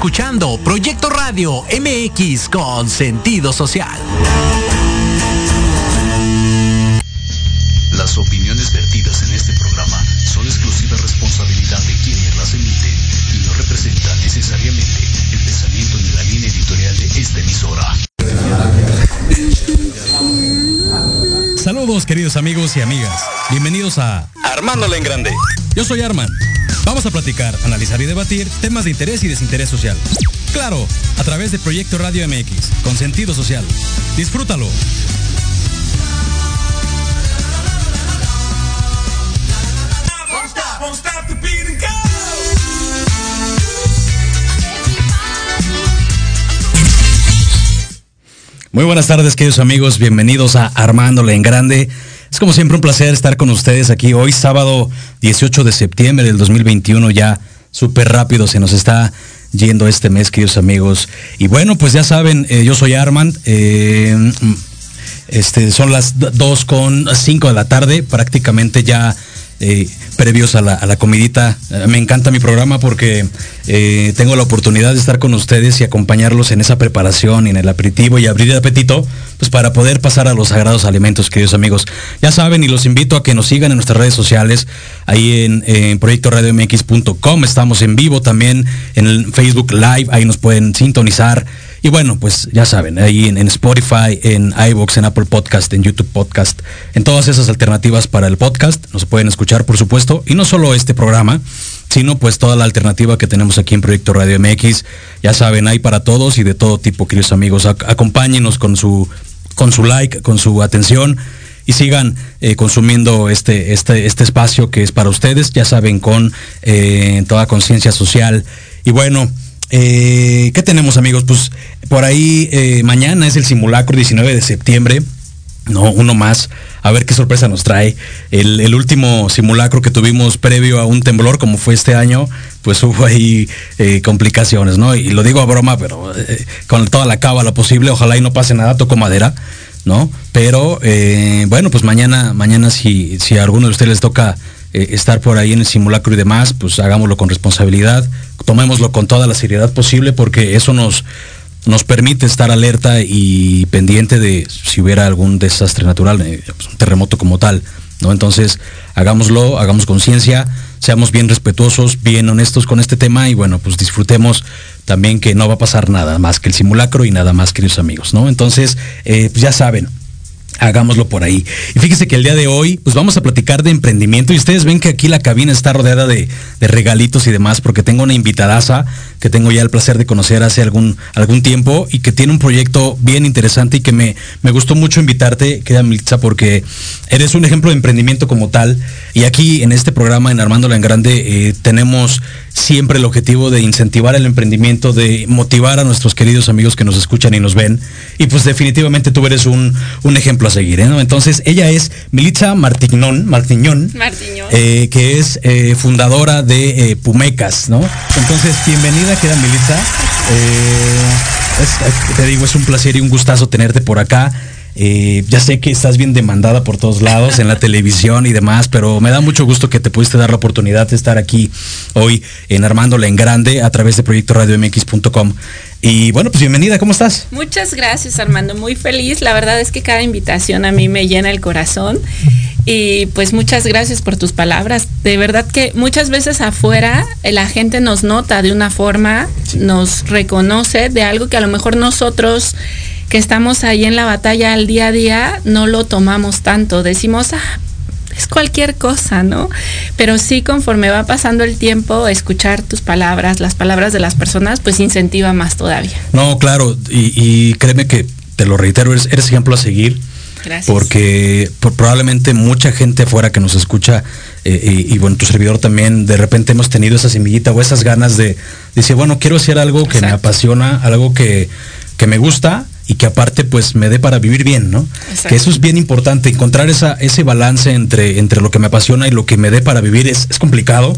escuchando Proyecto Radio MX con sentido social. Las opiniones vertidas en este programa son exclusiva responsabilidad de quienes las emiten y no representan necesariamente el pensamiento ni la línea editorial de esta emisora. Saludos queridos amigos y amigas. Bienvenidos a Armándola en Grande. Yo soy Arman. Vamos a platicar, analizar y debatir temas de interés y desinterés social. Claro, a través de Proyecto Radio MX, con sentido social. Disfrútalo. Muy buenas tardes, queridos amigos. Bienvenidos a Armándole en Grande. Como siempre un placer estar con ustedes aquí hoy, sábado 18 de septiembre del 2021. Ya súper rápido se nos está yendo este mes, queridos amigos. Y bueno, pues ya saben, eh, yo soy Armand. Eh, este, son las 2 con 5 de la tarde, prácticamente ya eh, previos a la, comidita. Eh, me encanta mi programa porque eh, tengo la oportunidad de estar con ustedes y acompañarlos en esa preparación y en el aperitivo y abrir el apetito, pues para poder pasar a los sagrados alimentos, queridos amigos. Ya saben y los invito a que nos sigan en nuestras redes sociales, ahí en, en proyectoradiomx.com, estamos en vivo también en el Facebook Live, ahí nos pueden sintonizar. Y bueno, pues ya saben, ahí en, Spotify, en iVoox, en Apple Podcast, en YouTube Podcast, en todas esas alternativas para el podcast, nos pueden escuchar, por supuesto, y no solo este programa, sino pues toda la alternativa que tenemos aquí en Proyecto Radio MX. Ya saben, hay para todos y de todo tipo, queridos amigos. acompáñenos con su, con su like, con su atención y sigan eh, consumiendo este, este, este espacio que es para ustedes, ya saben, con eh, toda conciencia social. Y bueno, eh, ¿Qué tenemos amigos? Pues por ahí eh, mañana es el simulacro 19 de septiembre. No, uno más. A ver qué sorpresa nos trae. El, último simulacro que tuvimos previo a un temblor, como fue este año, pues hubo ahí eh, complicaciones, ¿no? Y lo digo a broma, pero con toda la cábala posible, ojalá y no pase nada, toco madera, ¿no? Pero bueno, pues mañana, mañana si, si a alguno de ustedes les toca eh, estar por ahí en el simulacro y demás, pues hagámoslo con responsabilidad, tomémoslo con toda la seriedad posible porque eso nos, nos permite estar alerta y pendiente de si hubiera algún desastre natural, eh, pues, un terremoto como tal. ¿no? Entonces, hagámoslo, hagamos conciencia, seamos bien respetuosos, bien honestos con este tema y bueno, pues disfrutemos también que no va a pasar nada más que el simulacro y nada más, queridos amigos, ¿no? Entonces, eh, pues ya saben, hagámoslo por ahí. Y fíjese que el día de hoy, pues vamos a platicar de emprendimiento y ustedes ven que aquí la cabina está rodeada de, regalitos y demás, porque tengo una invitadaza que tengo ya el placer de conocer hace algún, algún tiempo y que tiene un proyecto bien interesante y que me, me gustó mucho invitarte, queda Militza, porque eres un ejemplo de emprendimiento como tal. Y aquí en este programa, en Armándola en Grande, eh, tenemos siempre el objetivo de incentivar el emprendimiento, de motivar a nuestros queridos amigos que nos escuchan y nos ven. Y pues definitivamente tú eres un, ejemplo a seguir. ¿eh? Entonces, ella es Militza Martiñón, Martiñón, eh, que es eh, fundadora de Pumecas, ¿no? Entonces, bienvenida, queda Militza. te digo, es un placer y un gustazo tenerte por acá. Eh, ya sé que estás bien demandada por todos lados, en la televisión y demás, pero me da mucho gusto que te pudiste dar la oportunidad de estar aquí hoy en Armándola en Grande a través de Proyecto Radio MX.com. Y bueno, pues bienvenida, ¿cómo estás? Muchas gracias Armando, muy feliz. La verdad es que cada invitación a mí me llena el corazón. Y pues muchas gracias por tus palabras. De verdad que muchas veces afuera la gente nos nota de una forma, nos reconoce de algo que a lo mejor nosotros que estamos ahí en la batalla al día a día, no lo tomamos tanto. Decimos, ah, es cualquier cosa, ¿no? Pero sí, conforme va pasando el tiempo, escuchar tus palabras, las palabras de las personas, pues incentiva más todavía. No, claro, y, créeme que, te lo reitero, eres, ejemplo a seguir. Gracias. Porque probablemente mucha gente afuera que nos escucha, eh, y, bueno, tu servidor también, de repente hemos tenido esa semillita o esas ganas de decir, bueno, quiero hacer algo que me apasiona, algo que, que me gusta, y que aparte pues me dé para vivir bien, ¿no? Que eso es bien importante, encontrar esa, ese balance entre, entre lo que me apasiona y lo que me dé para vivir es, complicado.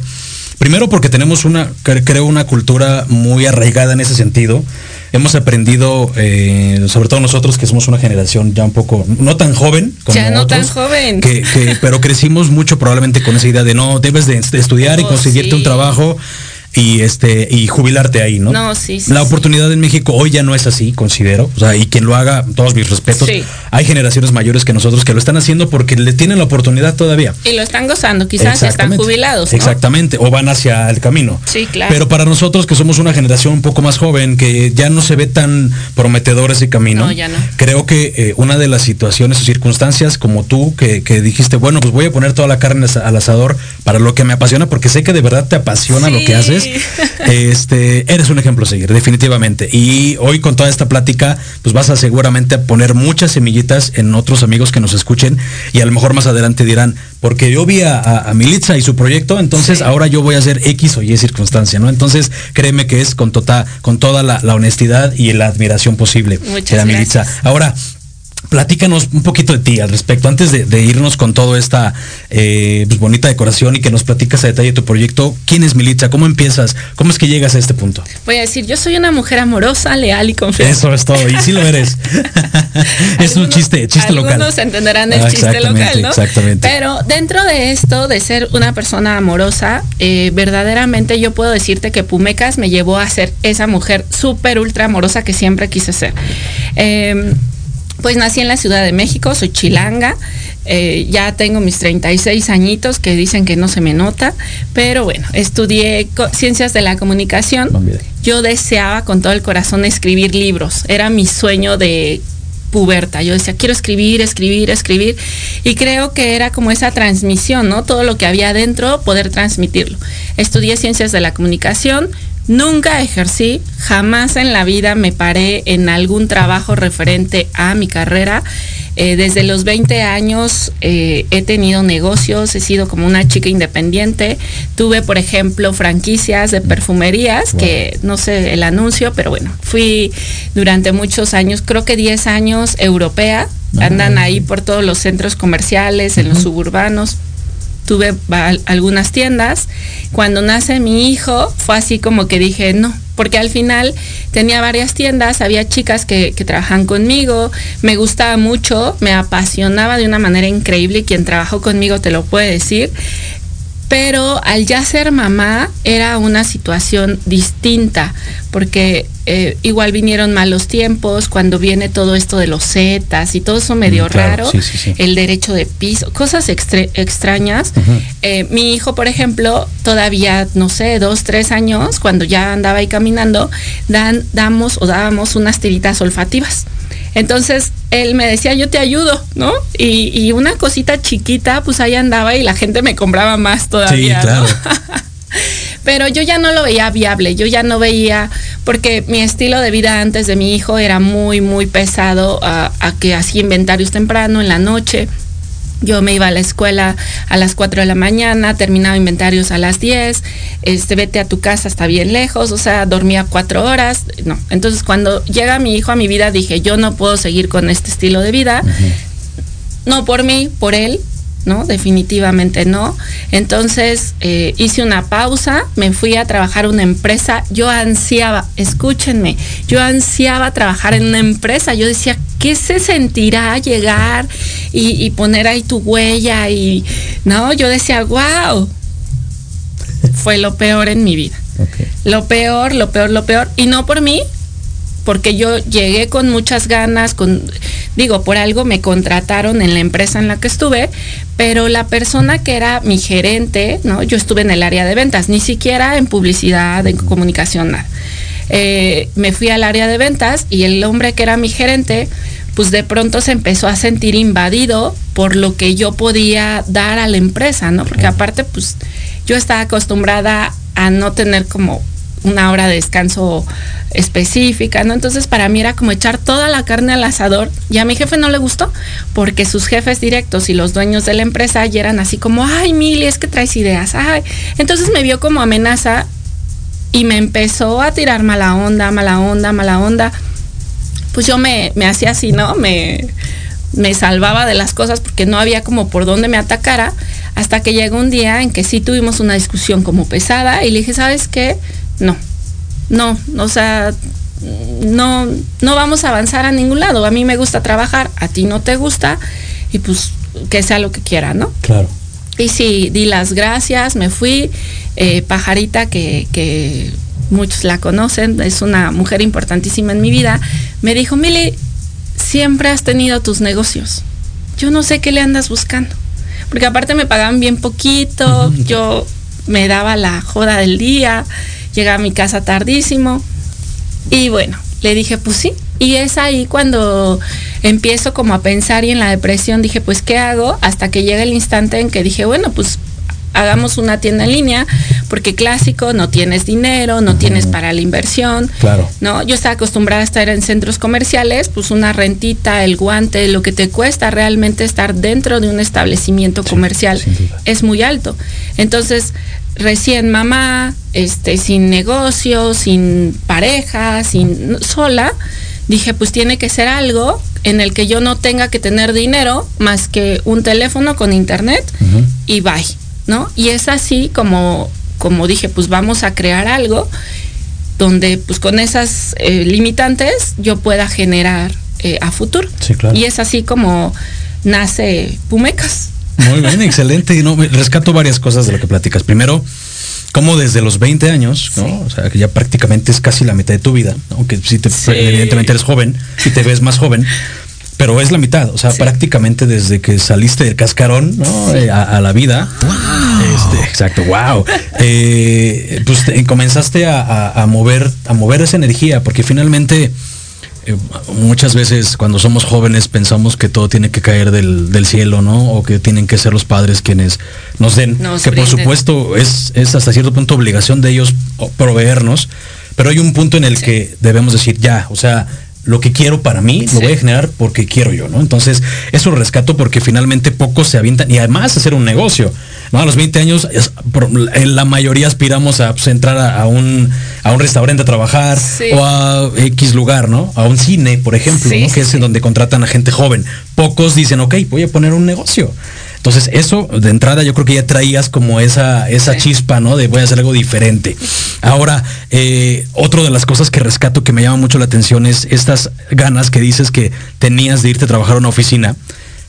Primero porque tenemos una, creo, una cultura muy arraigada en ese sentido. Hemos aprendido, eh, sobre todo nosotros que somos una generación ya un poco, no tan joven como Ya no tan joven. Que, pero crecimos mucho probablemente con esa idea de no, debes de, estudiar y oh, conseguirte un trabajo y este y jubilarte ahí, ¿no? No, sí, sí, La sí. oportunidad en México hoy ya no es así, considero. O sea, y quien lo haga, todos mis respetos. Sí. Hay generaciones mayores que nosotros que lo están haciendo porque le tienen la oportunidad todavía. Y lo están gozando, quizás ya están jubilados. ¿no? Exactamente, o van hacia el camino. Sí, claro. Pero para nosotros que somos una generación un poco más joven, que ya no se ve tan prometedor ese camino, No, ya no. creo que eh, una de las situaciones o circunstancias como tú, que, que dijiste, bueno, pues voy a poner toda la carne al asador para lo que me apasiona, porque sé que de verdad te apasiona lo que haces, este, eres un ejemplo a seguir, definitivamente. Y hoy con toda esta plática, pues vas a seguramente poner muchas semillitas en otros amigos que nos escuchen y a lo mejor más adelante dirán, porque yo vi a, a- a Militza y su proyecto, entonces Sí. ahora yo voy a hacer X o Y circunstancia, ¿no? Entonces créeme que es con, tota- con toda la, la honestidad y la admiración posible. Muchas querida Militza. gracias. Ahora, platícanos un poquito de ti al respecto, antes de, de irnos con toda esta eh, pues, bonita decoración y que nos platicas a detalle tu proyecto. ¿Quién es Militza? ¿Cómo empiezas? ¿Cómo es que llegas a este punto? Voy a decir, yo soy una mujer amorosa, leal y confiable. Eso es todo, y sí lo eres. es un chiste, chiste local. Algunos entenderán el Ah, chiste local, ¿no? Exactamente. Pero dentro de esto, de ser una persona amorosa, eh, verdaderamente yo puedo decirte que Pumecas me llevó a ser esa mujer súper ultra amorosa que siempre quise ser. Eh, pues nací en la Ciudad de México, soy chilanga, eh, ya tengo mis 36 añitos que dicen que no se me nota, pero bueno, estudié ciencias de la comunicación. Yo deseaba con todo el corazón escribir libros, era mi sueño de puberta. Yo decía, quiero escribir, escribir, escribir. Y creo que era como esa transmisión, ¿no? Todo lo que había adentro, poder transmitirlo. Estudié ciencias de la comunicación, nunca ejercí, jamás en la vida me paré en algún trabajo referente a mi carrera. Eh, desde los 20 años eh, he tenido negocios, he sido como una chica independiente. Tuve, por ejemplo, franquicias de perfumerías, que no sé el anuncio, pero bueno, fui durante muchos años, creo que 10 años europea. Andan ahí por todos los centros comerciales, en los suburbanos tuve algunas tiendas. Cuando nace mi hijo, fue así como que dije, no, porque al final tenía varias tiendas, había chicas que, trabajan conmigo, me gustaba mucho, me apasionaba de una manera increíble quien trabajó conmigo te lo puede decir. Pero al ya ser mamá era una situación distinta, porque eh, igual vinieron malos tiempos, cuando viene todo esto de los zetas y todo eso medio Mm, claro, raro, sí, sí, sí. el derecho de piso, cosas extrañas. Eh, mi hijo, por ejemplo, todavía, no sé, dos, tres años, cuando ya andaba ahí caminando, dan, damos o dábamos unas tiritas olfativas. Entonces él me decía, yo te ayudo, ¿no? Y, y una cosita chiquita, pues ahí andaba y la gente me compraba más todavía. Sí, claro. ¿no? Pero yo ya no lo veía viable, yo ya no veía, porque mi estilo de vida antes de mi hijo era muy, muy pesado a, a que hacía inventarios temprano, en la noche. Yo me iba a la escuela a las 4 de la mañana, terminaba inventarios a las 10, este, vete a tu casa, está bien lejos, o sea, dormía cuatro horas. No, entonces cuando llega mi hijo a mi vida dije, yo no puedo seguir con este estilo de vida, no por mí, por él, ¿no? Definitivamente no. Entonces eh, hice una pausa, me fui a trabajar una empresa, yo ansiaba, escúchenme, yo ansiaba trabajar en una empresa, yo decía, ¿qué se sentirá llegar y, y poner ahí tu huella? Y, no, yo decía, wow, fue lo peor en mi vida. Lo peor, lo peor, lo peor. Y no por mí, porque yo llegué con muchas ganas, con, digo, por algo me contrataron en la empresa en la que estuve, pero la persona que era mi gerente, ¿no? Yo estuve en el área de ventas, ni siquiera en publicidad, en comunicación, nada. Eh, me fui al área de ventas y el hombre que era mi gerente, pues de pronto se empezó a sentir invadido por lo que yo podía dar a la empresa, ¿no? Porque aparte, pues yo estaba acostumbrada a no tener como una hora de descanso específica, ¿no? Entonces para mí era como echar toda la carne al asador y a mi jefe no le gustó porque sus jefes directos y los dueños de la empresa ya eran así como, ay, Mili, es que traes ideas, ay. Entonces me vio como amenaza y me empezó a tirar mala onda, mala onda, mala onda. Pues yo me, me hacía así, ¿no? Me, me salvaba de las cosas porque no había como por dónde me atacara, hasta que llegó un día en que sí tuvimos una discusión como pesada y le dije, ¿sabes qué? No, no, o sea, no, no vamos a avanzar a ningún lado. A mí me gusta trabajar, a ti no te gusta, y pues que sea lo que quiera, ¿no? Claro. Y sí, di las gracias, me fui. Eh, Pajarita, que, que muchos la conocen, es una mujer importantísima en mi vida, me dijo, Mili, siempre has tenido tus negocios. Yo no sé qué le andas buscando. Porque aparte me pagaban bien poquito, yo me daba la joda del día, llegaba a mi casa tardísimo. Y bueno, le dije, pues sí. Y es ahí cuando empiezo como a pensar y en la depresión dije, pues ¿qué hago? Hasta que llega el instante en que dije, bueno, pues hagamos una tienda en línea, porque clásico, no tienes dinero, no tienes para la inversión. Claro. No, yo estaba acostumbrada a estar en centros comerciales, pues una rentita, el guante, lo que te cuesta realmente estar dentro de un establecimiento comercial es muy alto. Entonces, recién mamá, este, sin negocio, sin pareja, sin sola, dije, pues tiene que ser algo en el que yo no tenga que tener dinero más que un teléfono con internet y bye, ¿no? Y es así como, como dije, pues vamos a crear algo donde pues con esas eh, limitantes yo pueda generar eh, a futuro. Y es así como nace Pumecas. Muy bien, excelente. No, rescato varias cosas de lo que platicas. Primero, como desde los 20 años, ¿no? O sea, que ya prácticamente es casi la mitad de tu vida, aunque si te, evidentemente eres joven y te ves más joven, pero es la mitad, o sea, prácticamente desde que saliste del cascarón ¿no? Eh, a, la vida. Este, exacto, wow. Eh, pues comenzaste a, mover, a mover esa energía, porque finalmente eh, muchas veces cuando somos jóvenes pensamos que todo tiene que caer del, cielo, ¿no? O que tienen que ser los padres quienes nos den. que por supuesto es, es, hasta cierto punto obligación de ellos proveernos. Pero hay un punto en el que debemos decir, ya, o sea, lo que quiero para mí, lo voy a generar porque quiero yo, ¿no? Entonces, eso lo rescato porque finalmente pocos se avientan y además hacer un negocio. ¿no? A los 20 años, la mayoría aspiramos a pues, entrar a, un, a un restaurante a trabajar o a X lugar, ¿no? A un cine, por ejemplo, que es en donde contratan a gente joven. Pocos dicen, ok, voy a poner un negocio. Entonces, eso de entrada yo creo que ya traías como esa, esa chispa, ¿no? De voy a hacer algo diferente. Ahora, eh, otra de las cosas que rescato que me llama mucho la atención es estas ganas que dices que tenías de irte a trabajar a una oficina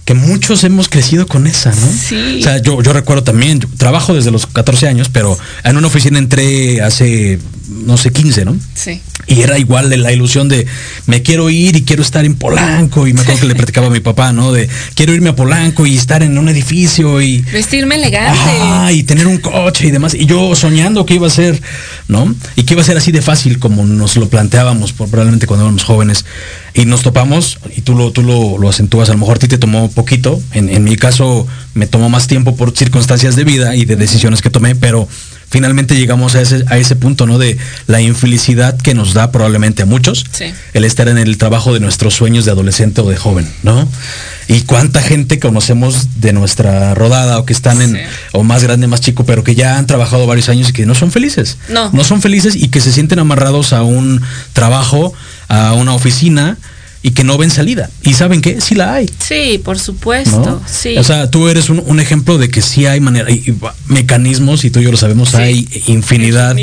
que muchos hemos crecido con esa, ¿no? Sí. O sea, yo, yo recuerdo también, trabajo desde los 14 años, pero en una oficina entré hace, no sé, 15, ¿no? Sí. Y era igual de la ilusión de me quiero ir y quiero estar en Polanco. Y me acuerdo que le platicaba a mi papá, ¿no? De quiero irme a Polanco y estar en un edificio y. Vestirme elegante. Ah, y tener un coche y demás. Y yo soñando que iba a ser, ¿no? Y que iba a ser así de fácil como nos lo planteábamos probablemente cuando éramos jóvenes. Y nos topamos, y tú lo, tú lo, acentúas, a lo mejor a ti te tomó poquito. En, en mi caso me tomó más tiempo por circunstancias de vida y de decisiones que tomé, pero finalmente llegamos a ese, a ese punto, ¿no? De la infelicidad que nos da probablemente a muchos el estar en el trabajo de nuestros sueños de adolescente o de joven, ¿no? Y cuánta gente conocemos de nuestra rodada o que están en, o más grande, más chico, pero que ya han trabajado varios años y que no son felices. No. No son felices y que se sienten amarrados a un trabajo, a una oficina, y que no ven salida. ¿Y saben qué? Sí la hay. Sí, por supuesto. Sí. O sea, tú eres un, ejemplo de que sí hay manera, y, mecanismos, y tú y yo lo sabemos, hay infinidad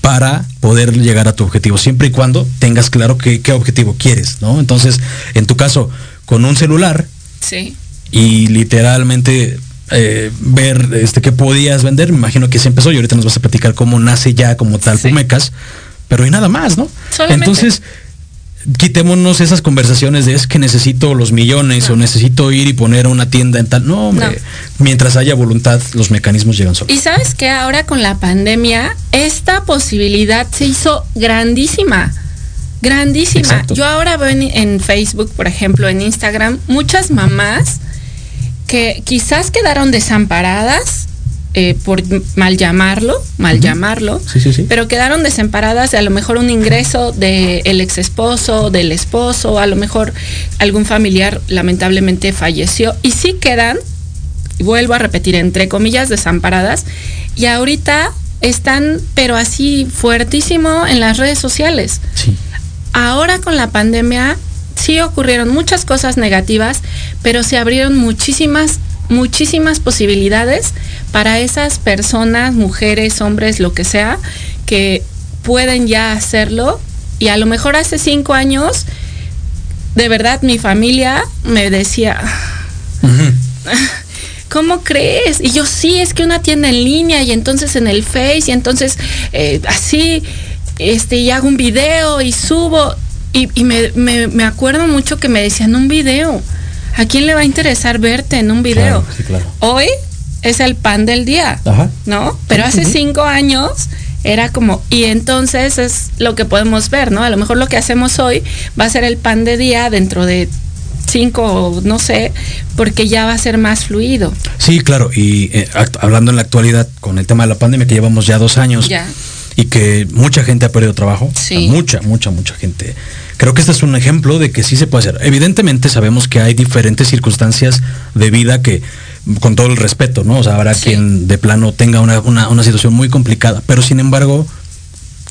para poder llegar a tu objetivo, siempre y cuando tengas claro qué, qué objetivo quieres, ¿no? Entonces, en tu caso, con un celular, sí. y literalmente eh, ver este qué podías vender, me imagino que se empezó y ahorita nos vas a platicar cómo nace ya como tal Pumecas, pero y nada más, ¿no? Entonces, quitémonos esas conversaciones de es que necesito los millones o necesito ir y poner una tienda en tal. No, hombre, mientras haya voluntad, los mecanismos llegan solos. Y sabes que ahora con la pandemia, esta posibilidad se hizo grandísima. Grandísima. Yo ahora veo en, Facebook, por ejemplo, en Instagram, muchas mamás que quizás quedaron desamparadas eh, por mal llamarlo, mal llamarlo, pero quedaron desamparadas de a lo mejor un ingreso del ex esposo, del esposo, a lo mejor algún familiar lamentablemente falleció y sí quedan, vuelvo a repetir, entre comillas, desamparadas y ahorita están, pero así fuertísimo en las redes sociales. Ahora con la pandemia sí ocurrieron muchas cosas negativas, pero se abrieron muchísimas muchísimas posibilidades para esas personas, mujeres, hombres, lo que sea, que pueden ya hacerlo. Y a lo mejor hace cinco años, de verdad, mi familia me decía, ¿cómo crees? Y yo, sí, es que una tienda en línea y entonces en el Face y entonces eh, así, este, y hago un video y subo. Y, y me, me, me, acuerdo mucho que me decían un video. ¿A quién le va a interesar verte en un video? Claro, sí, claro. Hoy es el pan del día, Ajá. ¿no? Pero hace cinco años era como, y entonces es lo que podemos ver, ¿no? A lo mejor lo que hacemos hoy va a ser el pan de día dentro de cinco, no sé, porque ya va a ser más fluido. Sí, claro, y eh, hablando en la actualidad con el tema de la pandemia, que llevamos ya dos años Ya. y que mucha gente ha perdido trabajo, Sí. mucha, mucha, mucha gente. Creo que este es un ejemplo de que sí se puede hacer. Evidentemente sabemos que hay diferentes circunstancias de vida que, con todo el respeto, ¿no? O sea, habrá Sí. quien de plano tenga una, una- una situación muy complicada, pero sin embargo,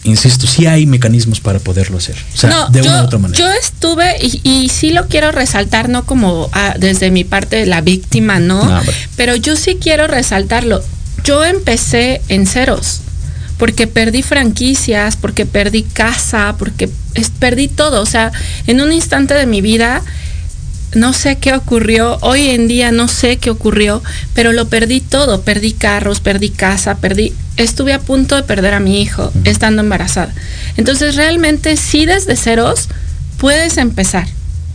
insisto, sí hay mecanismos para poderlo hacer. O sea, no, de yo, una u otra manera. yo estuve, y, y sí lo quiero resaltar, no como ah, desde mi parte de la víctima, ¿no? No, hombre. Pero yo sí quiero resaltarlo. Yo empecé en ceros, porque perdí franquicias, porque perdí casa, porque es- perdí todo. O sea, en un instante de mi vida, no sé qué ocurrió, hoy en día no sé qué ocurrió, pero lo perdí todo, perdí carros, perdí casa, perdí, estuve a punto de perder a mi hijo estando embarazada. Entonces realmente sí desde ceros puedes empezar.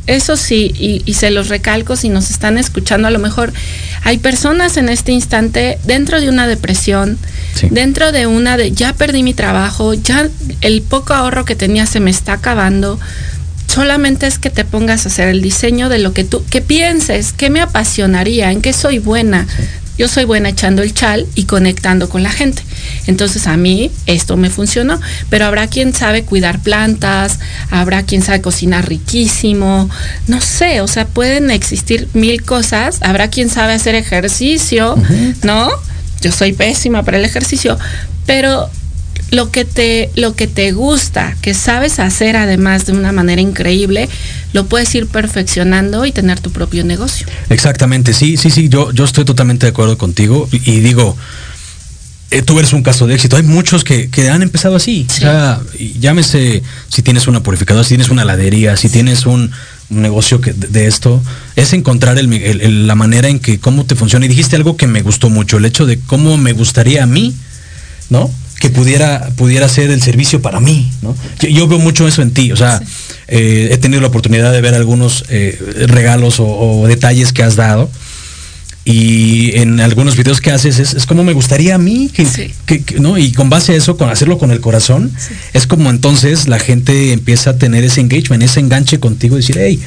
Eso sí, y, y se los recalco si nos están escuchando, a lo mejor hay personas en este instante dentro de una depresión, Sí. dentro de una de ya perdí mi trabajo, ya el poco ahorro que tenía se me está acabando, solamente es que te pongas a hacer el diseño de lo que tú, que pienses, qué me apasionaría, en qué soy buena. Yo soy buena echando el chal y conectando con la gente. Entonces a mí esto me funcionó, pero habrá quien sabe cuidar plantas, habrá quien sabe cocinar riquísimo, no sé, o sea, pueden existir mil cosas, habrá quien sabe hacer ejercicio, ¿no? Yo soy pésima para el ejercicio, pero lo que te lo que te gusta, que sabes hacer además de una manera increíble, lo puedes ir perfeccionando y tener tu propio negocio. Exactamente, sí, sí, sí, yo, yo estoy totalmente de acuerdo contigo y, y digo, eh, tú eres un caso de éxito. Hay muchos que, que han empezado así. Sí. O sea, llámese si tienes una purificadora, si tienes una heladería, si tienes un, un negocio que, de, de esto, es encontrar el, el- el- la manera en que cómo te funciona. Y dijiste algo que me gustó mucho, el hecho de cómo me gustaría a mí, ¿no? Que pudiera, pudiera ser el servicio para mí, ¿no? Yo, yo veo mucho eso en ti, o sea, eh, he tenido la oportunidad de ver algunos eh, regalos o, o detalles que has dado y en algunos videos que haces es, es como me gustaría a mí que, Sí. que- que- no y con base a eso con hacerlo con el corazón es como entonces la gente empieza a tener ese engagement ese enganche contigo y decir hey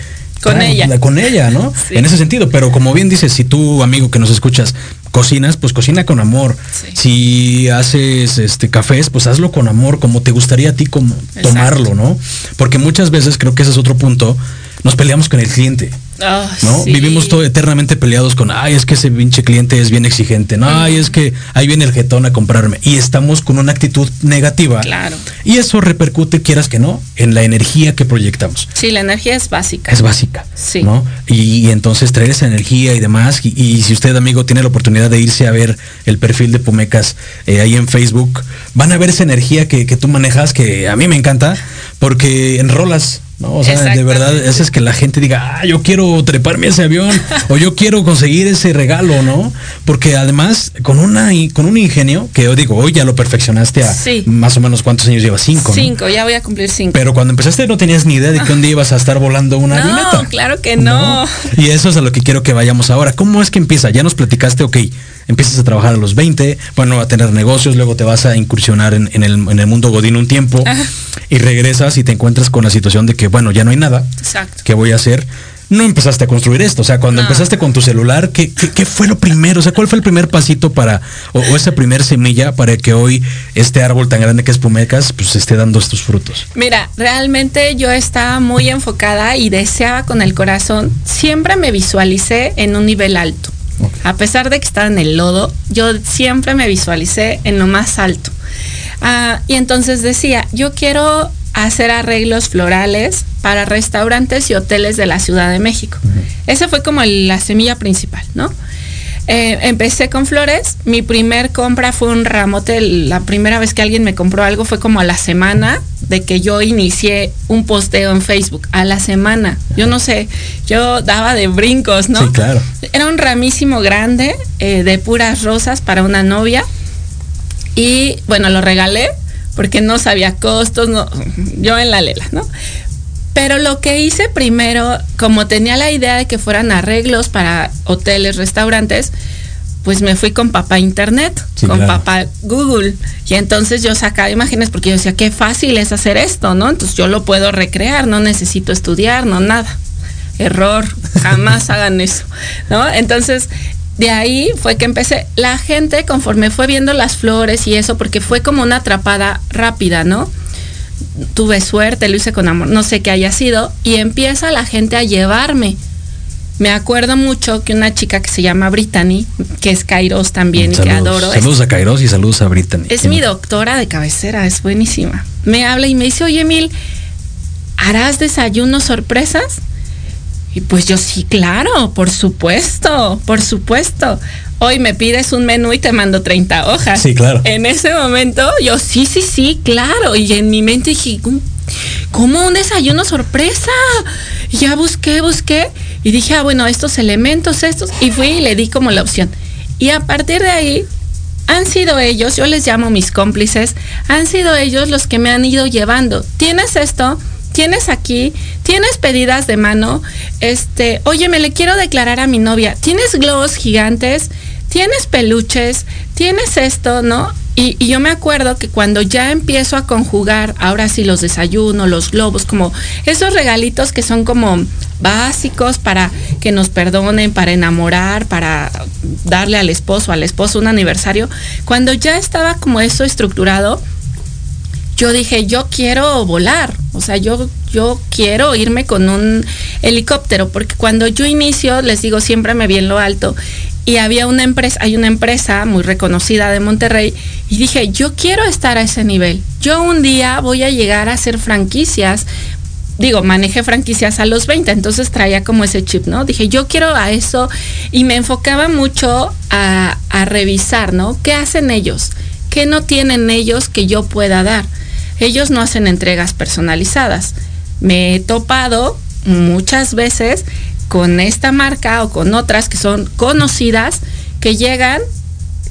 Con ella. la- con ella no Sí. en ese sentido pero como bien dices si tú amigo que nos escuchas cocinas pues cocina con amor. Sí. si haces este cafés pues hazlo con amor como te gustaría a ti como tomarlo no porque muchas veces creo que ese es otro punto nos peleamos con el cliente Ah, ¿no? sí. Vivimos todo eternamente peleados con, ay, es que ese pinche cliente es bien exigente, no, ay, es que ahí viene el jetón a comprarme. Y estamos con una actitud negativa. Claro. Y eso repercute, quieras que no, en la energía que proyectamos. Sí, la energía es básica. Es básica. Sí. ¿no? Y, y entonces traer esa energía y demás. Y, y si usted, amigo, tiene la oportunidad de irse a ver el perfil de Pumecas eh, ahí en Facebook, van a ver esa energía que, que tú manejas, que a mí me encanta, porque enrolas. ¿No? O sea, de verdad, ese es que la gente diga, ah, yo quiero treparme a ese avión, o yo quiero conseguir ese regalo, ¿no? Porque además, con una con un ingenio, que yo digo, hoy ya lo perfeccionaste a Sí. más o menos cuántos años llevas, cinco, ¿no? Cinco, ya voy a cumplir cinco. Pero cuando empezaste no tenías ni idea de que un día ibas a estar volando una No, avioneta. claro que no. Y eso es a lo que quiero que vayamos ahora. ¿Cómo es que empieza? Ya nos platicaste, ok, empiezas a trabajar a los 20, bueno, a tener negocios, luego te vas a incursionar en, en el, en el mundo godín un tiempo Ajá. y regresas y te encuentras con la situación de que, bueno, ya no hay nada. Exacto. ¿Qué voy a hacer? No empezaste a construir esto. O sea, cuando No. empezaste con tu celular, ¿qué, qué, qué fue lo primero? O sea, ¿cuál fue el primer pasito para, o, o esa primer semilla para que hoy este árbol tan grande que es Pumecas, pues esté dando estos frutos? Mira, realmente yo estaba muy enfocada y deseaba con el corazón, siempre me visualicé en un nivel alto. A pesar de que estaba en el lodo, yo siempre me visualicé en lo más alto. Ah, y entonces decía, yo quiero hacer arreglos florales para restaurantes y hoteles de la Ciudad de México. Esa fue como la semilla principal, ¿no? Eh, empecé con flores. Mi primer compra fue un ramote. La primera vez que alguien me compró algo fue como a la semana. De que yo inicié un posteo en Facebook a la semana. Yo no sé, yo daba de brincos, ¿no? Sí, claro. Era un ramísimo grande eh, de puras rosas para una novia. Y bueno, lo regalé porque no sabía costos, no, yo en la lela, ¿no? Pero lo que hice primero, como tenía la idea de que fueran arreglos para hoteles, restaurantes, pues me fui con papá internet, Sí, con claro. papá Google. Y entonces yo sacaba imágenes porque yo decía, qué fácil es hacer esto, ¿no? Entonces yo lo puedo recrear, no necesito estudiar, no nada. Error, jamás hagan eso, ¿no? Entonces, de ahí fue que empecé. La gente, conforme fue viendo las flores y eso, porque fue como una atrapada rápida, ¿no? tuve suerte, lo hice con amor, no sé qué haya sido, y empieza la gente a llevarme. Me acuerdo mucho que una chica que se llama Brittany, que es Kairos también, y que Saludos. adoro, es- Saludos a Kairos y saludos a Brittany. es mi doctora de cabecera, es buenísima. Me habla y me dice, oye, Emil, ¿harás desayuno sorpresas? Y pues yo sí, claro, por supuesto, por supuesto. Hoy me pides un menú y te mando 30 hojas. Sí, claro. En ese momento yo sí, sí, sí, claro. Y en mi mente dije, ¿cómo, cómo un desayuno sorpresa? Y ya busqué, busqué y dije, ah, bueno, estos elementos, estos. Y fui y le di como la opción. Y a partir de ahí han sido ellos, yo les llamo mis cómplices, han sido ellos los que me han ido llevando. ¿Tienes esto? ¿Tienes aquí? ¿Tienes pedidas de mano? Este, oye, me le quiero declarar a mi novia. ¿Tienes globos gigantes? ¿Tienes peluches? ¿Tienes esto? ¿No? Y, yo me acuerdo que cuando ya empiezo a conjugar, ahora sí los desayunos, los globos, como esos regalitos que son como básicos para que nos perdonen, para enamorar, para darle al esposo, al esposo un aniversario, cuando ya estaba como eso estructurado, yo dije, yo quiero volar, o sea, yo, yo quiero irme con un helicóptero, porque cuando yo inicio, les digo, siempre me vi en lo alto, y había una empresa, hay una empresa muy reconocida de Monterrey, y dije, yo quiero estar a ese nivel, yo un día voy a llegar a hacer franquicias, digo, manejé franquicias a los 20, entonces traía como ese chip, ¿no? Dije, yo quiero a eso y me enfocaba mucho a, a revisar, ¿no? ¿Qué hacen ellos? ¿Qué no tienen ellos que yo pueda dar? Ellos no hacen entregas personalizadas. Me he topado muchas veces con esta marca o con otras que son conocidas que llegan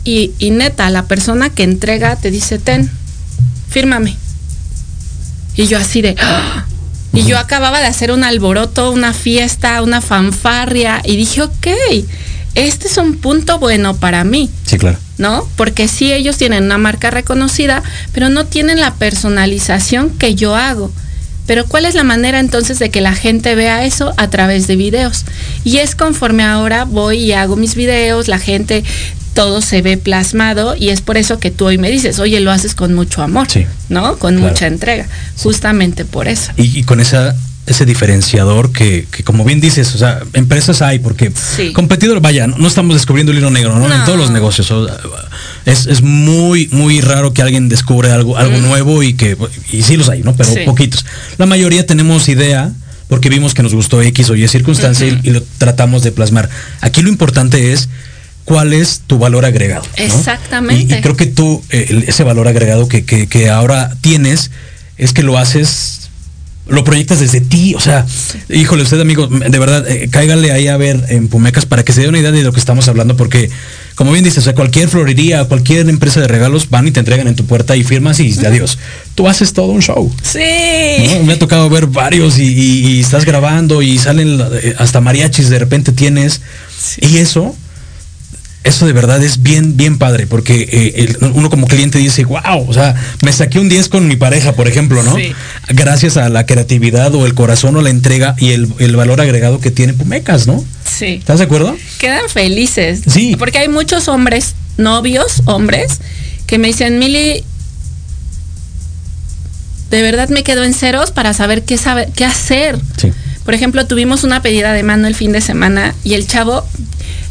y, y neta, la persona que entrega te dice, ten, fírmame. Y yo así de... ¡ah! Y yo acababa de hacer un alboroto, una fiesta, una fanfarria y dije, ok, este es un punto bueno para mí, Sí, claro. ¿no? Porque sí ellos tienen una marca reconocida, pero no tienen la personalización que yo hago. Pero ¿cuál es la manera entonces de que la gente vea eso a través de videos? Y es conforme ahora voy y hago mis videos, la gente, todo se ve plasmado y es por eso que tú hoy me dices, oye, lo haces con mucho amor, Sí. ¿no? Con Claro. mucha entrega, justamente por eso. Y, y con esa ese diferenciador que, que, como bien dices, o sea, empresas hay porque Sí. competidor, vaya, no, no estamos descubriendo el hilo negro, ¿no? En todos los negocios. o sea, es, es muy, muy raro que alguien descubre algo, algo nuevo y que, y sí los hay, ¿no? Pero Sí. poquitos. La mayoría tenemos idea porque vimos que nos gustó X o Y circunstancia y- y, lo tratamos de plasmar. Aquí lo importante es cuál es tu valor agregado. ¿no? Exactamente. Y, y creo que tú, eh, ese valor agregado que, que- que ahora tienes, es que lo haces, lo proyectas desde ti. O sea, híjole, usted, amigo, de verdad, eh, cáigale ahí a ver en Pumecas para que se dé una idea de lo que estamos hablando, porque, como bien dices, o sea, cualquier florería, cualquier empresa de regalos van y te entregan en tu puerta y firmas y adiós. Tú haces todo un show. Sí. ¿no? Me ha tocado ver varios y, y- y estás grabando y salen eh, hasta mariachis de repente tienes. Y eso, eso de verdad es bien, bien padre, porque eh, el- uno como cliente dice, wow, o sea, me saqué un 10 con mi pareja, por ejemplo, ¿no? Sí. Gracias a la creatividad o el corazón o la entrega y el, el valor agregado que tiene Pumecas, ¿no? Sí. ¿Estás de acuerdo? Quedan felices. Sí. Porque hay muchos hombres, novios, hombres, que me dicen, Mili, de verdad me quedo en ceros para saber qué, sabe, qué hacer. Sí. Por ejemplo, tuvimos una pedida de mano el fin de semana y el chavo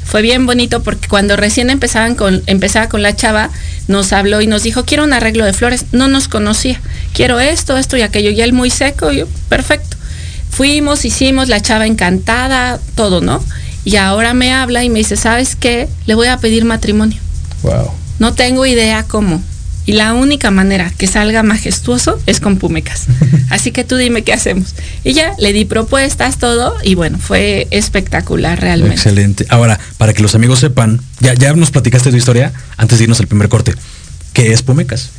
fue bien bonito porque cuando recién empezaban con, empezaba con la chava, nos habló y nos dijo, quiero un arreglo de flores. No nos conocía. Quiero esto, esto y aquello. Y él muy seco, y yo, perfecto. Fuimos, hicimos, la chava encantada, todo, ¿no? Y ahora me habla y me dice, ¿sabes qué? Le voy a pedir matrimonio. Wow. No tengo idea cómo. Y la única manera que salga majestuoso es con Pumecas. Así que tú dime qué hacemos. Y ya le di propuestas, todo, y bueno, fue espectacular realmente. Excelente. Ahora, para que los amigos sepan, ya, ya nos platicaste tu historia antes de irnos al primer corte. ¿Qué es Pumecas?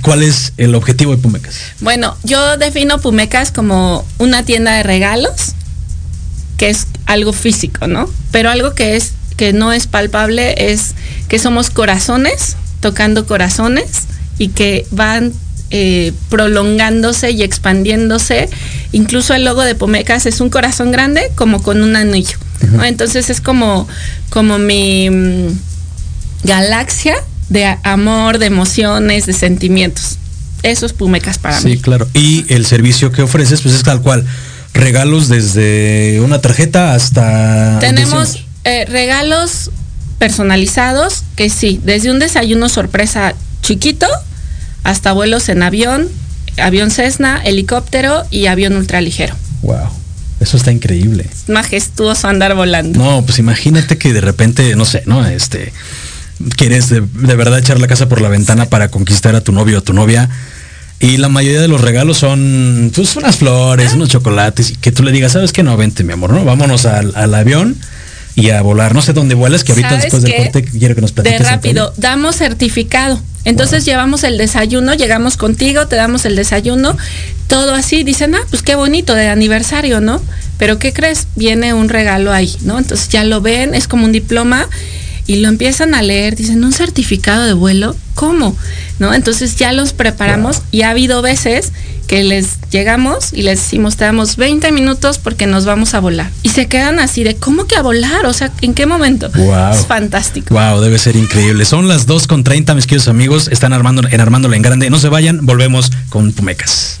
¿Cuál es el objetivo de Pumecas? Bueno, yo defino Pumecas como una tienda de regalos, que es algo físico, ¿no? Pero algo que es que no es palpable es que somos corazones tocando corazones y que van eh, prolongándose y expandiéndose. Incluso el logo de Pomecas es un corazón grande como con un anillo. Entonces es como, como mi mm, galaxia de amor, de emociones, de sentimientos. Eso es Pumecas para mí. Sí, claro. Y el servicio que ofreces, pues es tal cual. Regalos desde una tarjeta hasta... Tenemos eh, regalos personalizados, que sí, desde un desayuno sorpresa chiquito hasta vuelos en avión, avión Cessna, helicóptero y avión ultraligero. Wow. Eso está increíble. majestuoso andar volando. No, pues imagínate que de repente, no sé, ¿no? Este, quieres de, verdad echar la casa por la ventana para conquistar a tu novio o tu novia. Y la mayoría de los regalos son pues unas flores, unos chocolates, y que tú le digas, ¿sabes qué? No, vente, mi amor, ¿no? Vámonos al, al avión y a volar. No sé dónde vuelas, que ahorita después del corte quiero que nos platiques. De rápido, damos certificado. Entonces llevamos el desayuno, llegamos contigo, te damos el desayuno, todo así. Dicen, ah, pues qué bonito de aniversario, ¿no? Pero ¿qué crees? Viene un regalo ahí, ¿no? Entonces ya lo ven, es como un diploma y lo empiezan a leer, dicen, ¿un certificado de vuelo? ¿Cómo? ¿No? Entonces ya los preparamos y ha habido veces que les llegamos y les decimos, te damos 20 minutos porque nos vamos a volar. Y se quedan así de, ¿cómo que a volar? O sea, ¿en qué momento? Es fantástico. Wow, debe ser increíble. Son las 2 con 30, mis queridos amigos. Están armando en Armándolo en Grande. No se vayan, volvemos con Pumecas.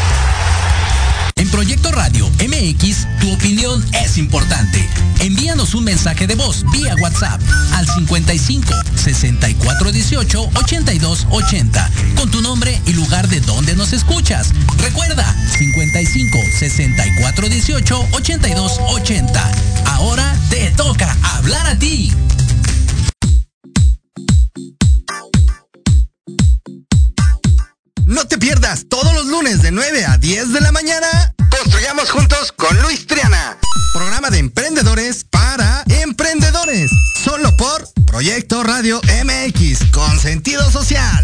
Proyecto Radio MX, tu opinión es importante. Envíanos un mensaje de voz vía WhatsApp al 55 64 18 82 80 con tu nombre y lugar de donde nos escuchas. Recuerda 55 64 18 82 80. Ahora te toca hablar a ti. No te pierdas todos los lunes de 9 a 10 de la mañana. Construyamos juntos con Luis Triana. Programa de emprendedores para emprendedores. Solo por Proyecto Radio MX con sentido social.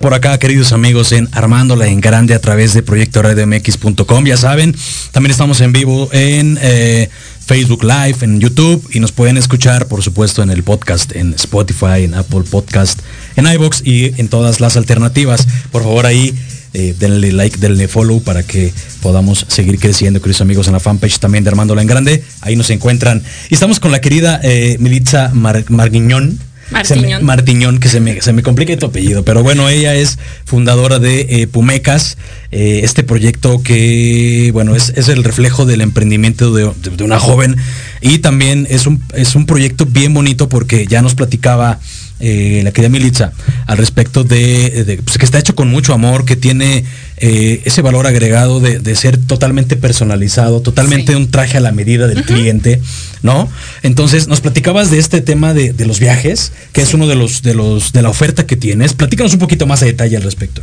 Por acá, queridos amigos, en Armándola en Grande a través de Proyecto MX.com. Ya saben, también estamos en vivo en eh, Facebook Live, en YouTube y nos pueden escuchar, por supuesto, en el podcast, en Spotify, en Apple Podcast, en iBox y en todas las alternativas. Por favor, ahí eh, denle like, denle follow para que podamos seguir creciendo, queridos amigos, en la fanpage también de Armándola en Grande. Ahí nos encuentran. Y estamos con la querida eh, Militza Marguiñón Martiñón. que se me, se me complica tu apellido, pero bueno, ella es fundadora de eh, Pumecas, eh, este proyecto que, bueno, es, el reflejo del emprendimiento de, una joven y también es un, es un proyecto bien bonito porque ya nos platicaba eh, la querida Militza al respecto de, pues, que está hecho con mucho amor, que tiene eh, ese valor agregado de, ser totalmente personalizado, totalmente un traje a la medida del cliente, ¿no? Entonces, nos platicabas de este tema de, los viajes, que es uno de los, de los, de la oferta que tienes. Platícanos un poquito más a detalle al respecto.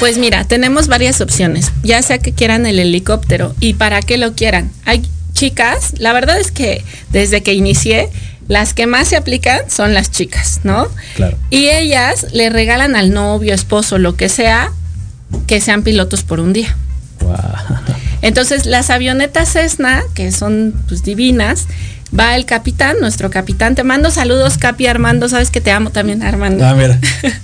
Pues mira, tenemos varias opciones, ya sea que quieran el helicóptero y para qué lo quieran. Hay chicas, la verdad es que desde que inicié, las que más se aplican son las chicas, ¿no? Claro. Y ellas le regalan al novio, esposo, lo que sea, que sean pilotos por un día. Wow. Entonces, las avionetas Cessna, que son pues divinas, va el capitán, nuestro capitán. Te mando saludos, Capi Armando, sabes que te amo también, Armando. Ah, mira.